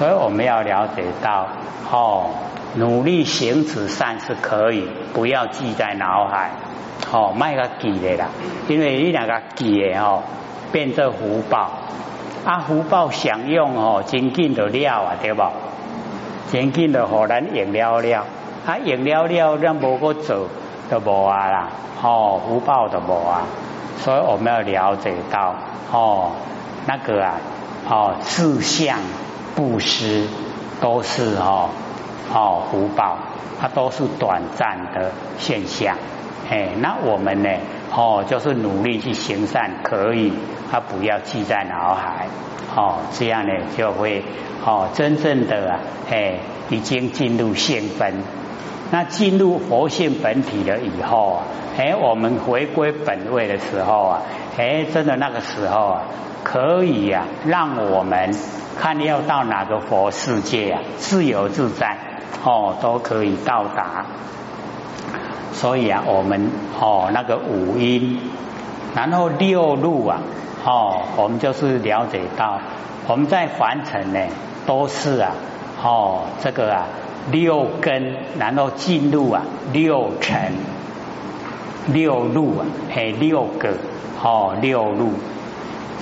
所以我们要了解到，哦，努力行此善是可以，不要记在脑海，哦，卖个记的啦，因为你两个记的哦，变作福报，啊，福报享用哦，真紧就了啊，对不？真紧就互咱用了了，啊，用了了，咱无个做就无啊啦，哦，福报就无啊，所以我们要了解到，哦，那个啊，哦，志向。布施都是哦哦福报，它都是短暂的现象。哎，那我们呢？哦，就是努力去行善，可以，它不要记在脑海。哦，这样呢就会哦真正的啊，哎，已经进入现分。那进入佛性本体了以后啊，哎，我们回归本位的时候啊，哎，真的那个时候啊，可以呀，让我们。看要到哪个佛世界啊，自由自在哦，都可以到达。所以啊，我们哦那个五音，然后六路啊，哦，我们就是了解到我们在凡尘呢，都是啊，哦这个啊六根，然后进入啊六尘、六路啊，嘿六个哦六路。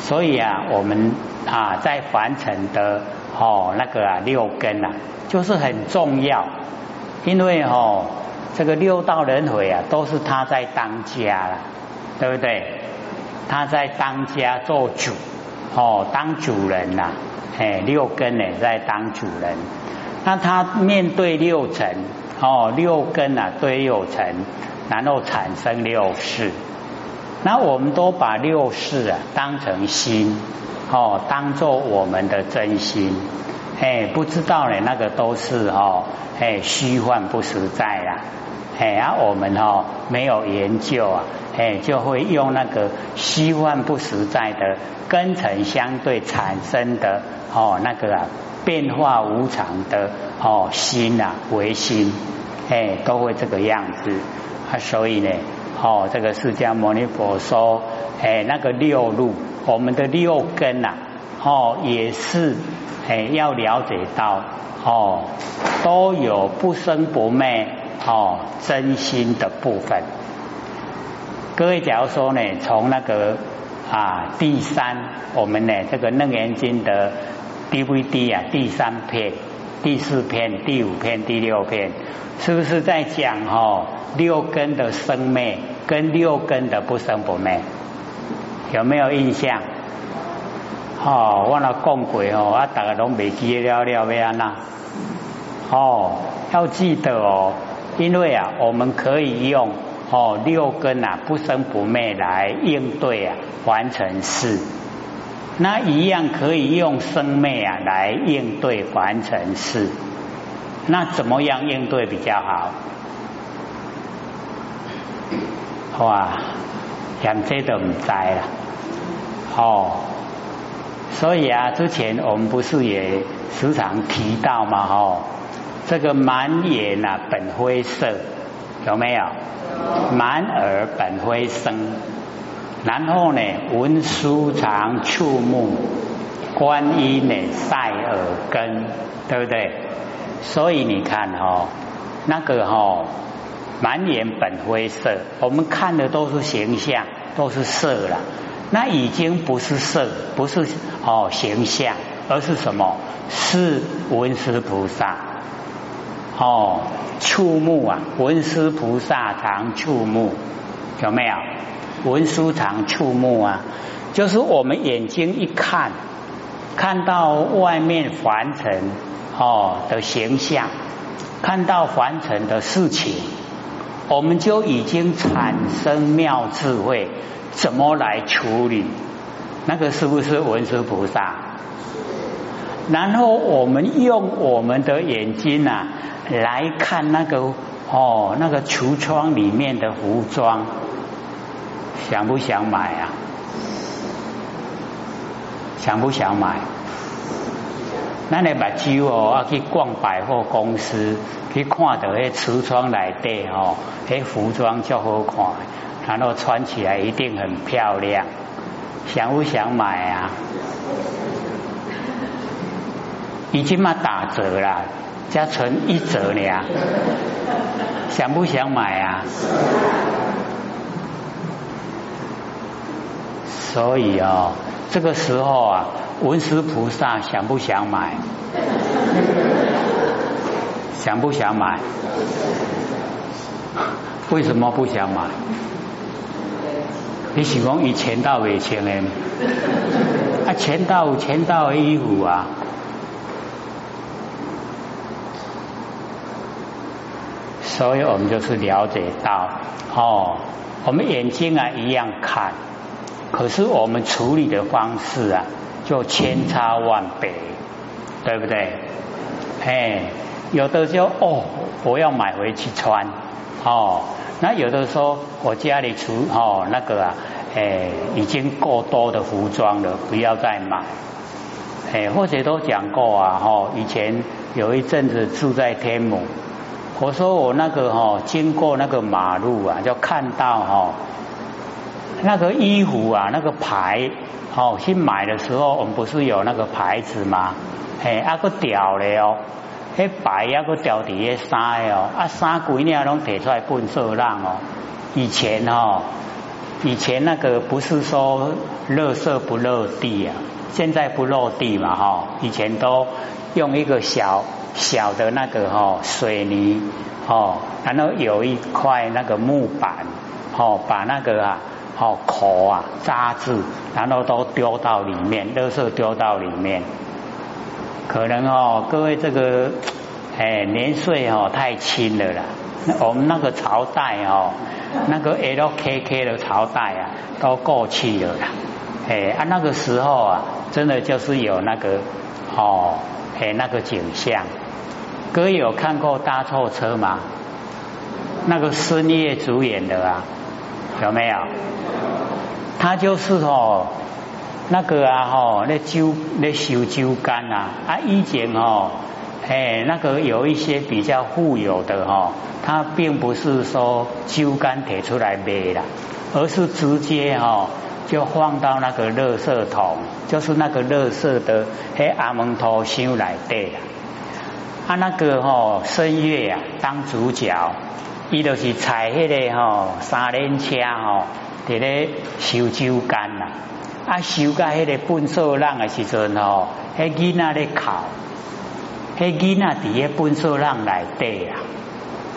所以啊，我们啊在凡尘的哦那个啊六根啊，就是很重要，因为哦这个六道轮回啊都是他在当家了，对不对？他在当家做主哦，当主人呐，哎六根呢在当主人，那他面对六尘哦六根啊对六尘，然后产生六事。那我们都把六事啊当成心哦，当做我们的真心，哎，不知道呢，那个都是哦，哎，虚幻不实在啦，哎，啊，我们哦没有研究啊，哎，就会用那个虚幻不实在的根尘相对产生的哦那个啊变化无常的哦心啊为心，哎，都会这个样子。啊，所以呢。哦，这个释迦牟尼佛说，哎，那个六路，我们的六根呐，哦，也是哎要了解到，哦，都有不生不灭，哦，真心的部分。各位，假如说呢，从那个啊第三，我们呢这个楞严经的 DVD 啊，第三篇、第四篇、第五篇、第六篇，是不是在讲哦？六根的生灭跟六根的不生不灭，有没有印象？哦，我那讲过哦，啊，大家都没记了了咩啊那？哦，要记得哦，因为啊，我们可以用哦六根啊不生不灭来应对啊完成事，那一样可以用生灭啊来应对完成事，那怎么样应对比较好？哇，连这都唔知啦，哦，所以啊，之前我们不是也时常提到嘛，哦，这个满眼啊本灰色，有没有？满耳本灰生，然后呢，文殊常触目，观音呢晒耳根，对不对？所以你看哈，那个哈。满眼本灰色，我们看的都是形象，都是色了。那已经不是色，不是哦形象，而是什么？是文殊菩萨哦，触目啊，文殊菩萨常触目，有没有？文殊堂触目啊，就是我们眼睛一看，看到外面凡尘哦的形象，看到凡尘的事情。我们就已经产生妙智慧，怎么来处理？那个是不是文殊菩萨？然后我们用我们的眼睛啊来看那个哦，那个橱窗里面的服装，想不想买啊？想不想买？那你把酒哦，要去逛百货公司，去看到迄橱窗内底哦，迄服装就好看，然后穿起来一定很漂亮，想不想买啊？已经嘛打折了，加存一折了，想不想买啊？所以哦，这个时候啊，文殊菩萨想不想买？想不想买？为什么不想买？你喜欢以前到未穿的？啊，前到有前到衣服啊。所以我们就是了解到，哦，我们眼睛啊一样看。可是我们处理的方式啊，就千差万别，对不对？哎，有的就哦，我要买回去穿哦。那有的说我家里出哦那个啊，哎，已经够多的服装了，不要再买。哎，或者都讲过啊，哦，以前有一阵子住在天母，我说我那个哈经过那个马路啊，就看到哈。那个衣服啊，那个牌，哦，去买的时候，我们不是有那个牌子吗？嘿，啊个掉了哦，迄牌啊个掉伫个衫哦，啊衫几年拢摕出来喷色浪哦。以前哦，以前那个不是说垃圾不落地啊，现在不落地嘛哈，以前都用一个小小的那个哈水泥哦，然后有一块那个木板哦，把那个啊。哦，口啊，渣子，然后都丢到里面，垃圾丢到里面。可能哦，各位这个，哎，年岁哦太轻了啦。我们那个朝代哦，那个 LKK 的朝代啊，都过去了啦。哎，啊，那个时候啊，真的就是有那个哦，哎，那个景象。各位有看过搭错车吗？那个孙叶主演的啊。有没有？他就是哦，那个啊吼，那酒那修酒干啊啊，以前哦，哎，那个有一些比较富有的哈，他并不是说酒干提出来卖了，而是直接哈就放到那个垃圾桶，就是那个垃圾的黑阿蒙托箱来对了。啊，那个吼声乐啊，当主角。伊就是踩迄个吼三轮车吼，伫咧修酒干啦，啊修到迄个粪扫浪的时阵吼，迄囡仔咧哭，迄囡仔伫咧粪扫浪内底啊，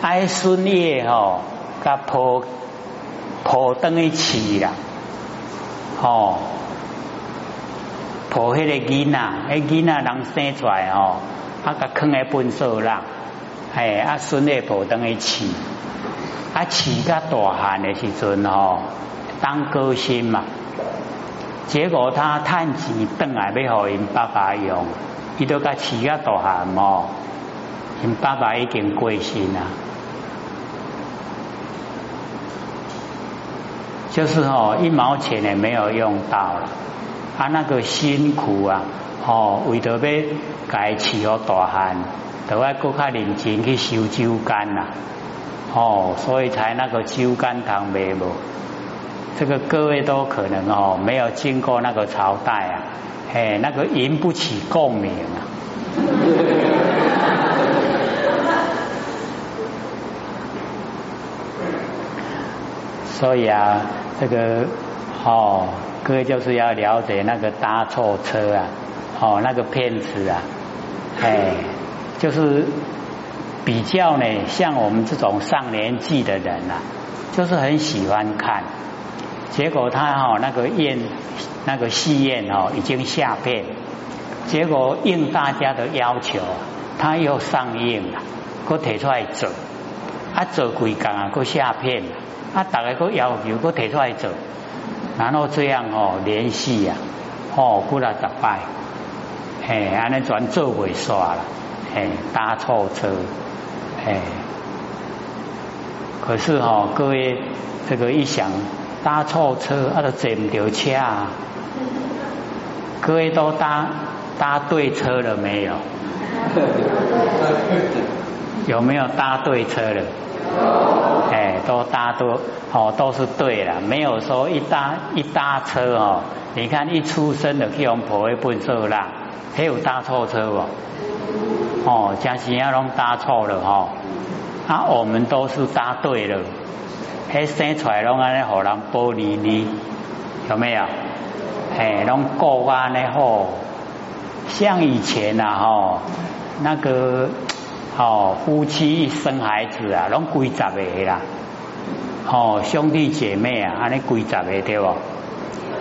啊迄孙叶吼，甲抱抱等于饲啦，吼抱迄个囡仔，迄囡仔人生出来吼，啊甲囥喺粪扫浪，哎啊孙叶抱等于饲。啊，饲个大汉的时阵吼，当歌星嘛，结果他趁钱转来要互因爸爸用，伊都甲饲个大汉哦，因爸爸已经过身啦，就是吼一毛钱也没有用到了，他那个辛苦啊，吼为着要改饲好大汉，都要搁较认真去修酒干啦。哦，所以才那个酒干堂没无，这个各位都可能哦没有经过那个朝代啊，哎，那个引不起共鸣啊。所以啊，这个哦，各位就是要了解那个搭错车啊，哦，那个骗子啊，哎，就是。比较呢，像我们这种上年纪的人啊，就是很喜欢看。结果他哈那个宴那个戏院哦已经下片，结果应大家的要求，他又上映了，搁提出来做，啊做几工啊，搁下片，啊大家搁要求搁提出来做，然后这样哦连续啊，哦过了十摆，嘿，安尼全做未煞了，嘿，搭错车。哎，可是哈，各位这个一想搭错车，啊，都坐唔到车啊！各位都搭搭对车了没有？有没有搭对车了？哎，都搭都哦，都是对了，没有说一搭一搭车哦。你看一出生的去用婆会笨手啦，还有搭错车哦。哦，将时要拢答错了哈，啊，我们都是答对了，嘿，生出来拢安尼好人玻璃呢，有没有？哎，拢过安尼好，像以前呐哈，那个哦，夫妻一生孩子啊，拢几十个啦，哦，兄弟姐妹啊，安尼几十个对不？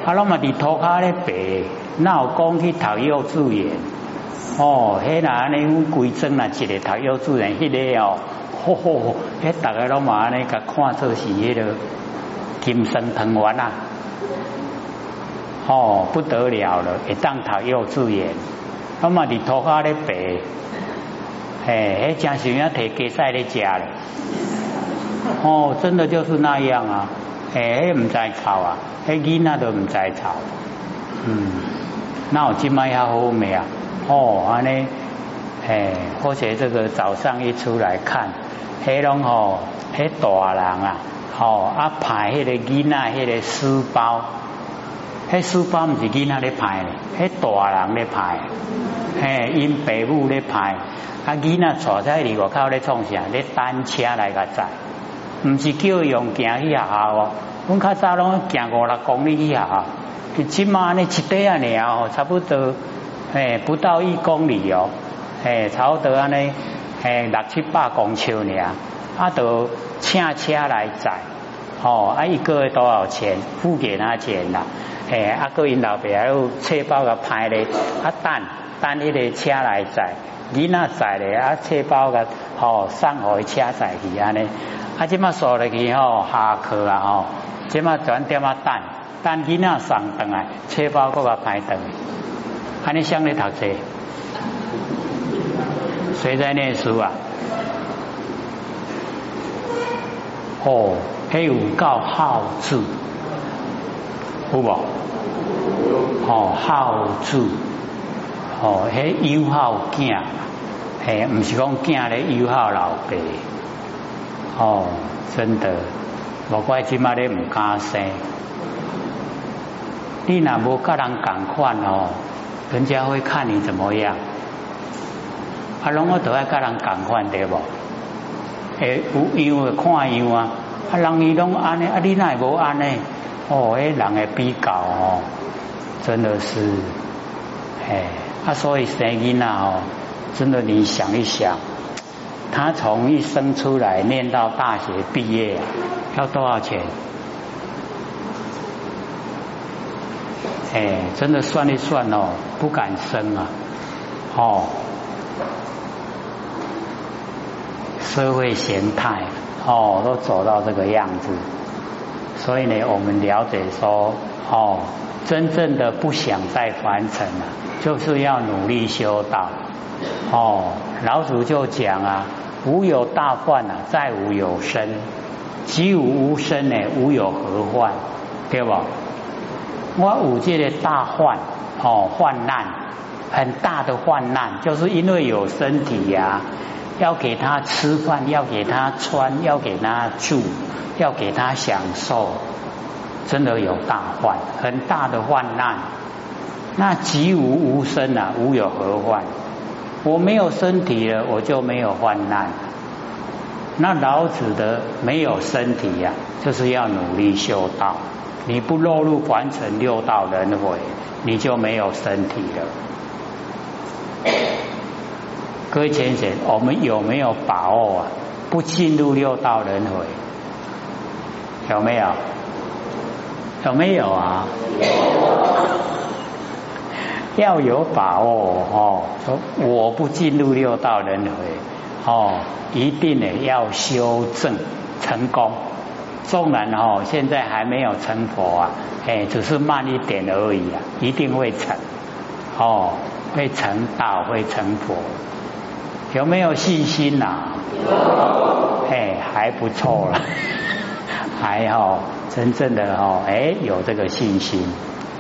啊，拢嘛伫土骹咧白，哪有讲去读幼稚园？哦，迄那安尼规整啊，一个读幼稚园，迄个哦，吼吼吼，迄大家拢嘛安尼甲看作是迄个金生藤丸啊。哦，不得了了！会当读幼稚园，那么你头发咧白，哎，迄真是要摕鸡屎咧食咧。哦，真的就是那样啊！哎，唔知吵啊，迄囡仔都唔知吵。嗯，那我今麦还好未啊？哦，安尼，哎，或者这个早上一出来看，迄拢吼，迄大人啊，哦，啊排迄个囡仔迄个书包。迄书包毋是囡仔咧派咧，迄大人咧派，嘿，因爸母咧派，啊囡仔坐在里外口咧创啥？咧单车来个载，毋是叫用行去学校哦。阮较早拢行五六公里去学校，即码呢一块啊尔哦，差不多，嘿，不到一公里哦，嘿，差不多安尼，嘿，六七百公尺尔，啊，都请车来载。哦，啊，一个月多少钱？付给他钱啦。诶，啊，个因老爸还有车包个派咧，啊，等等迄个车来载，囡仔载咧，啊，车包个吼送互车载去安尼。啊，即马坐入去吼下课啊吼，即马转点啊等，等囡仔送等来，车包个个派等。安尼想咧读册，谁在念书啊？哦。还有教好字，有无？哦，好字，哦，迄友好囝，嘿，毋是讲囝咧友好老爸，哦，真的，无怪即马咧毋敢生。你若无甲人共款哦，人家会看你怎么样？啊，拢我都爱甲人共款对无？诶，有样会看样啊。啊，人伊拢安尼，啊，你奈无安尼？哦，迄人诶比较哦，真的是，哎，啊，所以生囡仔哦，真的你想一想，他从一生出来念到大学毕业，要多少钱？哎，真的算一算哦，不敢生啊，哦，社会形态。哦，都走到这个样子，所以呢，我们了解说，哦，真正的不想再凡尘了，就是要努力修道。哦，老祖就讲啊，无有大患啊，再无有生；即无无生呢，无有何患，对不？我五界的大患，哦，患难，很大的患难，就是因为有身体呀。要给他吃饭，要给他穿，要给他住，要给他享受，真的有大患，很大的患难。那即无无生啊，无有何患？我没有身体了，我就没有患难。那老子的没有身体呀，就是要努力修道。你不落入凡尘六道轮回，你就没有身体了。各位先生，我们有没有把握啊？不进入六道轮回，有没有？有没有啊？要有把握哦！说我不进入六道轮回哦，一定呢要修正成功。纵然哦，现在还没有成佛啊，哎，只是慢一点而已啊，一定会成哦，会成道，会成佛。有没有信心呐？有，哎，还不错了，还好，真正的哦，哎，有这个信心，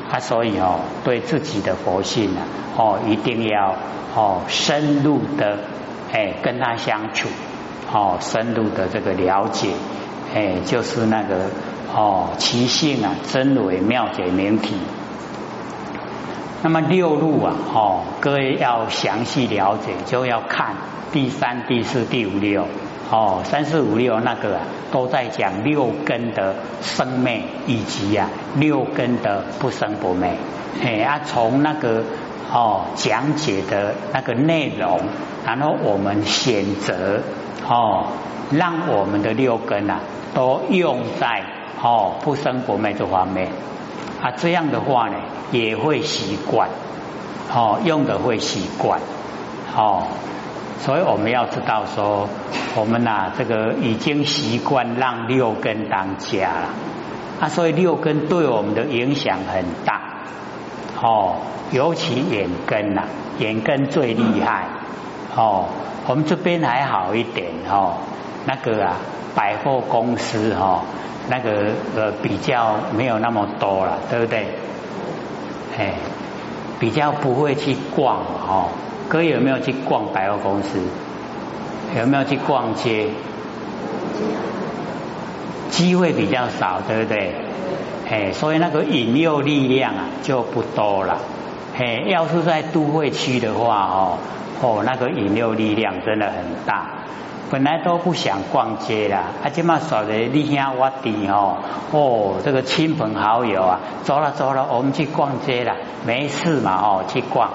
啊，所以哦，对自己的佛性啊，哦，一定要哦，深入的哎，跟他相处，哦，深入的这个了解，哎，就是那个哦，其性啊，真伪妙解明体。那么六路啊，哦，各位要详细了解，就要看第三、第四、第五六，哦，三四五六那个啊，都在讲六根的生灭以及啊六根的不生不灭。哎啊，从那个哦讲解的那个内容，然后我们选择哦，让我们的六根啊都用在哦不生不灭这方面啊，这样的话呢。也会习惯，哦，用的会习惯，哦，所以我们要知道说，我们呐这个已经习惯让六根当家了，啊，所以六根对我们的影响很大，哦，尤其眼根呐，眼根最厉害，哦，我们这边还好一点哦，那个啊百货公司哈，那个呃比较没有那么多了，对不对？哎，比较不会去逛哦。哥有没有去逛百货公司？有没有去逛街？机会比较少，对不对？哎，所以那个引诱力量啊就不多了。哎，要是在都会区的话哦，哦，那个引诱力量真的很大。本来都不想逛街啦，啊，今嘛说的你兄我弟哦，哦，这个亲朋好友啊，走了走了，我们去逛街啦，没事嘛哦，去逛，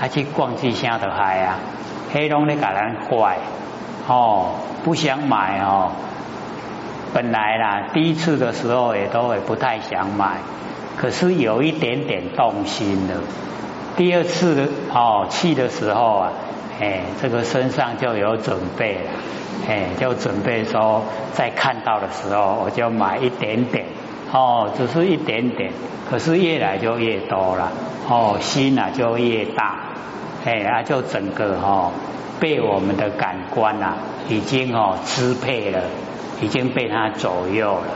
啊去逛去下的嗨啊，黑龙的感人坏哦，不想买哦，本来啦，第一次的时候也都会不太想买，可是有一点点动心了，第二次的哦去的时候啊。哎，这个身上就有准备了，哎，就准备说，在看到的时候，我就买一点点，哦，只是一点点，可是越来就越多了，哦，心啊就越大，哎，啊，就整个哈被我们的感官啊，已经哦支配了，已经被它左右了，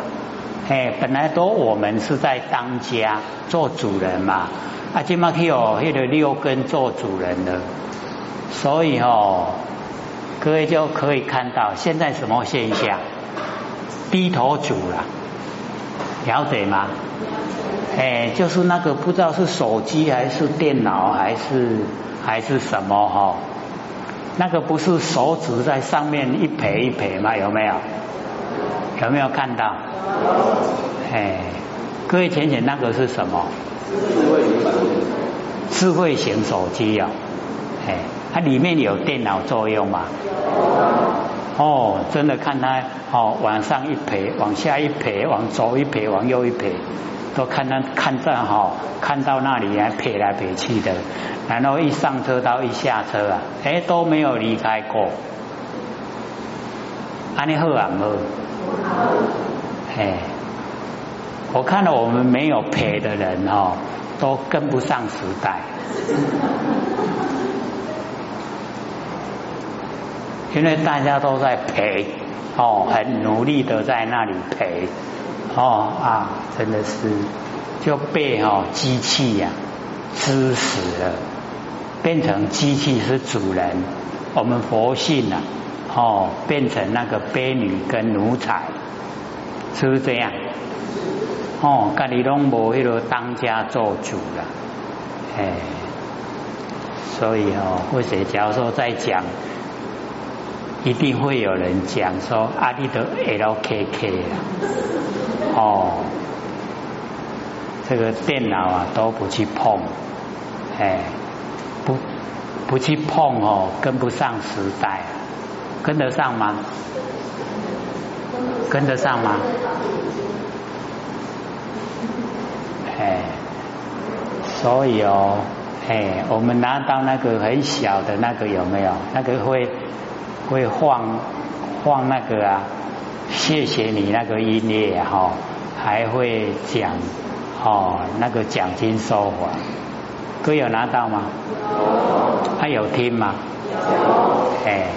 哎，本来都我们是在当家做主人嘛，啊，今嘛去哦，那个六根做主人了。所以哦，各位就可以看到现在什么现象？低头族了，了解吗？哎，就是那个不知道是手机还是电脑还是还是什么哈？那个不是手指在上面一撇一撇吗？有没有？有没有看到？哎，各位浅浅那个是什么？智慧型手机啊，哎。它里面有电脑作用吗？哦，真的看它哦，往上一撇，往下一撇，往左一撇，往右一撇，都看它看这哈，看到那里还撇来撇去的，然后一上车到一下车啊，哎都没有离开过，安尼好啊好，哎，我看到我们没有撇的人哈，都跟不上时代。因为大家都在陪哦，很努力的在那里陪哦啊，真的是就被哦机器呀支死了，变成机器是主人，我们佛性啊哦变成那个婢女跟奴才，是不是这样？哦，家里拢无迄个当家做主了，哎，所以哦，或者假如说在讲。一定会有人讲说阿里的 LKK 哦，这个电脑啊都不去碰，哎，不不去碰哦，跟不上时代，跟得上吗？跟得上吗？哎，所以哦，哎，我们拿到那个很小的那个有没有？那个会。会放放那个啊，谢谢你那个音乐哈，还会讲哦那个奖金收还，各位有拿到吗？他有听吗？哎，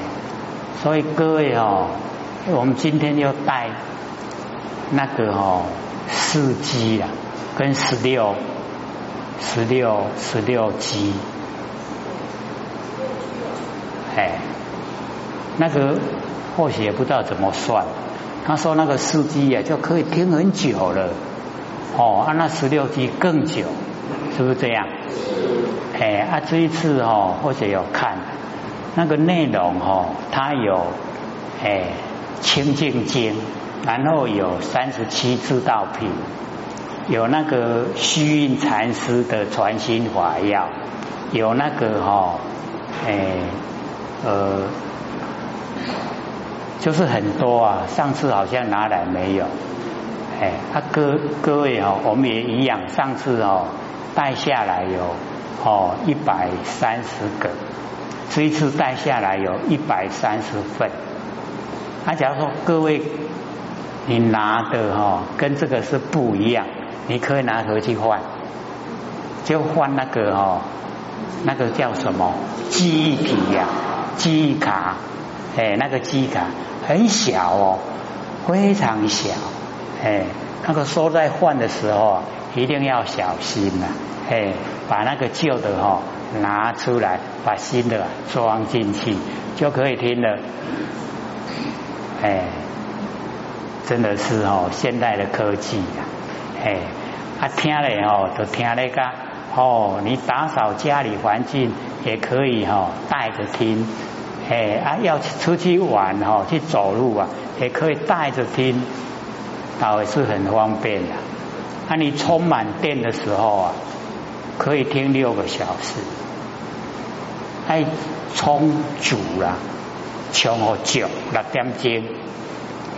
所以各位哦，我们今天要带那个哦四 G 啊，跟十六十六十六 G，哎。那个或许也不知道怎么算，他说那个四 G 啊就可以听很久了，哦，啊那十六 G 更久，是不是这样？哎啊，这一次哦，或许有看那个内容哦，它有哎清净经，然后有三十七支道品，有那个虚印禅师的传心法要，有那个哈哎呃。就是很多啊，上次好像拿来没有，哎，啊各各位哦，我们也一样，上次哦带下来有哦一百三十个，这一次带下来有一百三十份。啊，假如说各位你拿的哈跟这个是不一样，你可以拿回去换，就换那个哦，那个叫什么记忆体呀，记忆卡。哎，那个机卡很小哦，非常小。哎，那个收在换的时候一定要小心呐。哎，把那个旧的哈拿出来，把新的装进去就可以听了。哎，真的是哦，现代的科技呀。哎，啊听了哦，就听那个哦，你打扫家里环境也可以哈，带着听。哎啊，要出去玩哈，去走路啊，也可以带着听，倒也是很方便的。啊，你充满电的时候啊，可以听六个小时。哎，充足了，充好久六点钟，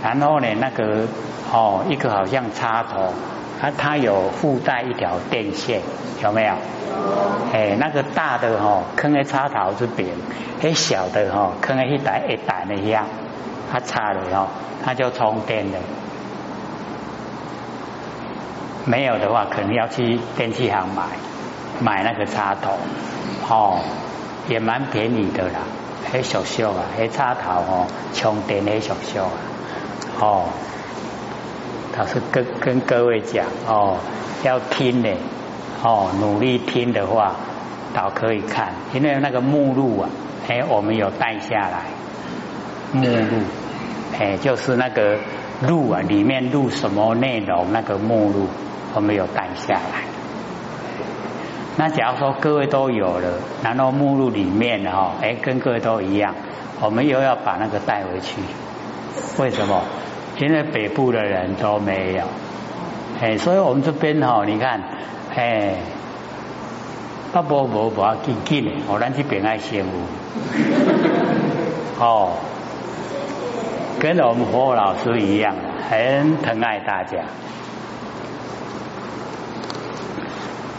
然后呢，那个哦，一个好像插头。啊，它有附带一条电线，有没有？哎，那个大的哈，坑在插头这边；，哎，小的哈，坑在一台一台的样，它插了哦，它就充电的。没有的话，可能要去电器行买，买那个插头，哦，也蛮便宜的啦，很小小啊，很插头哦，充电很小小啊，哦。他是跟跟各位讲哦，要听呢哦，努力听的话，倒可以看，因为那个目录啊，哎，我们有带下来目录，哎，就是那个录啊，里面录什么内容，那个目录我们有带下来。那假如说各位都有了，然后目录里面哈，哎，跟各位都一样，我们又要把那个带回去，为什么？现在北部的人都没有，哎，所以我们这边哈，你看，哎，不不不不要紧紧的，我咱这边爱羡慕，哦，跟我们活老师一样，很疼爱大家，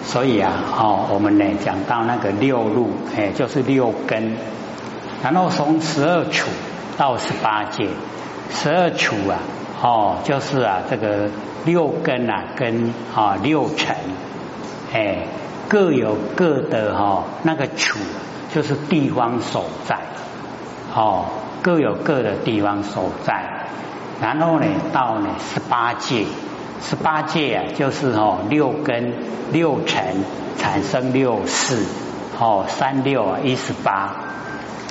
所以啊，哦，我们呢讲到那个六路，哎，就是六根，然后从十二处到十八界。十二处啊，哦，就是啊，这个六根啊，跟啊六尘，哎，各有各的哈，那个处就是地方所在，哦，各有各的地方所在。然后呢，到呢十八界，十八界啊，就是哦六根六尘产生六世，哦三六啊一十八。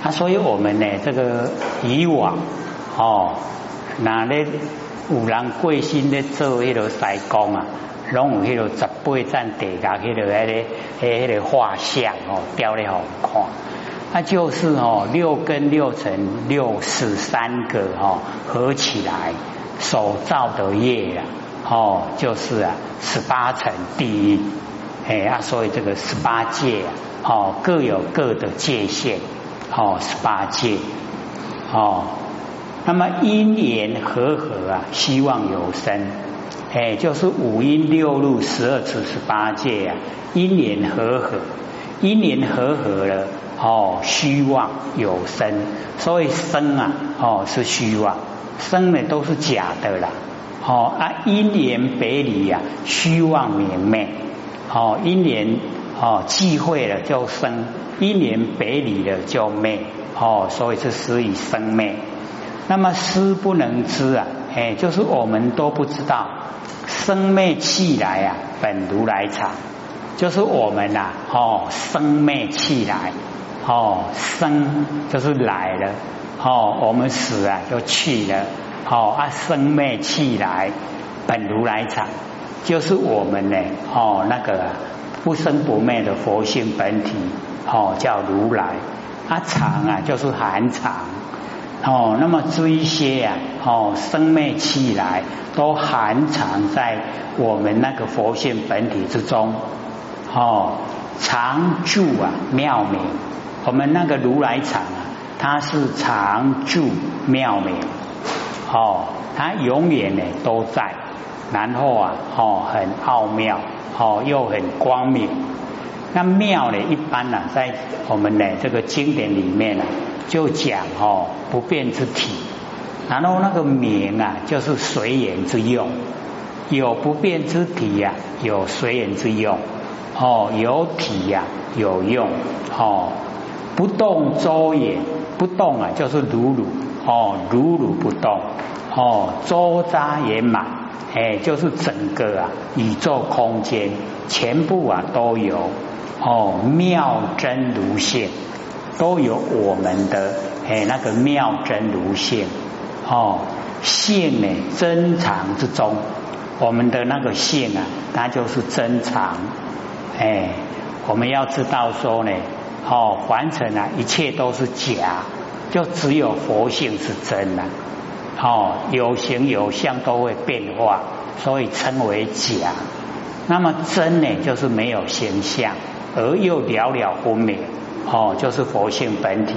啊，所以我们呢，这个以往。哦，那咧有人贵姓咧做迄个西工啊，拢有迄个十八站地下迄个迄个迄个画像哦，雕咧好看。那就是哦，六根六尘六十三个哦合起来所造的业啊，哦，就是啊十八层地狱。哎啊，所以这个十八界啊，哦各有各的界限，哦十八界，哦。那么因缘和合啊，希望有生，哎，就是五阴六路十二次十八界啊，因缘和合，因缘和合了哦，虚妄有生，所以生啊哦是虚妄，生呢都是假的啦，哦啊因缘别离呀，虚妄明灭，哦因缘哦忌讳了就生，因缘别离了就灭，哦所以是始以生灭。那么师不能知啊，哎，就是我们都不知道生灭气来啊，本如来藏，就是我们呐，哦，生灭气来，哦，生就是来了，哦，我们死啊就去了，哦啊，生灭气来，本如来藏，就是我们呢，哦，那个不生不灭的佛性本体，哦，叫如来。啊，藏啊，就是含藏。哦，那么这一些啊，哦，生灭气来都含藏在我们那个佛性本体之中。哦，常住啊，妙明。我们那个如来藏啊，它是常住妙明。哦，它永远呢都在。然后啊，哦，很奥妙，哦，又很光明。那妙呢，一般呢，在我们的这个经典里面呢，就讲哦，不变之体。然后那个名啊，就是随缘之用，有不变之体呀，有随缘之用。哦，有体呀，有用。哦，不动周也，不动啊，就是如如。哦，如如不动。哦，周匝也满。哎，就是整个啊宇宙空间全部啊都有哦妙真如性，都有我们的哎那个妙真如性哦性呢珍藏之中，我们的那个性啊，它就是珍藏哎，我们要知道说呢哦凡尘啊一切都是假，就只有佛性是真的。哦，有形有相都会变化，所以称为假。那么真呢，就是没有形象，而又了了分明。哦，就是佛性本体。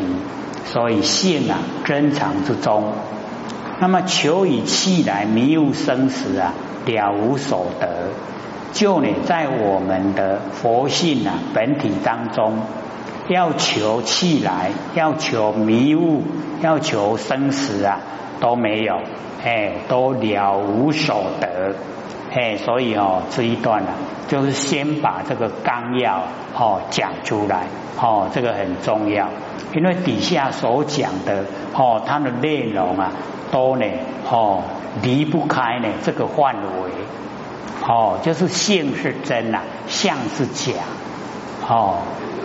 所以性啊，珍藏之中。那么求以气来迷悟生死啊，了无所得。就你在我们的佛性啊本体当中，要求气来，要求迷悟，要求生死啊。都没有，哎，都了无所得，哎，所以哦，这一段呢，就是先把这个纲要哦讲出来，哦，这个很重要，因为底下所讲的哦，它的内容啊，都呢哦离不开呢这个范围，哦，就是性是真呐，相是假，哦，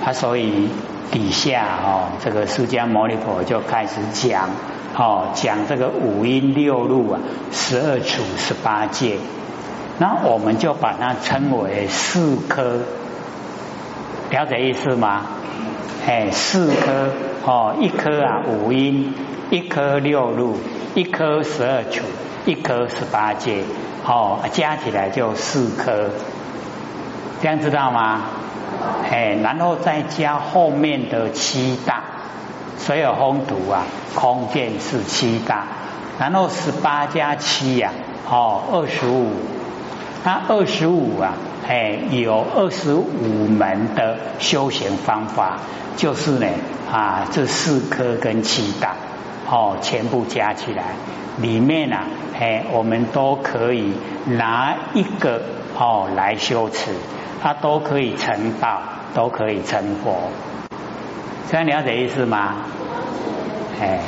他所以底下哦，这个释迦牟尼佛就开始讲。哦，讲这个五音六路啊，十二处十八界，那我们就把它称为四科，了解意思吗？哎，四科哦，一科啊五音，一科六路，一科十二处，一科十八界，哦，加起来就四科，这样知道吗？哎，然后再加后面的七大。所有风土啊，空间是七大，然后十八加七呀，哦，二十五。那二十五啊，哎，有二十五门的修行方法，就是呢啊，这四颗跟七大，哦，全部加起来，里面啊，哎，我们都可以拿一个哦来修持，他都可以成道，都可以成佛。这样了解意思吗？哎。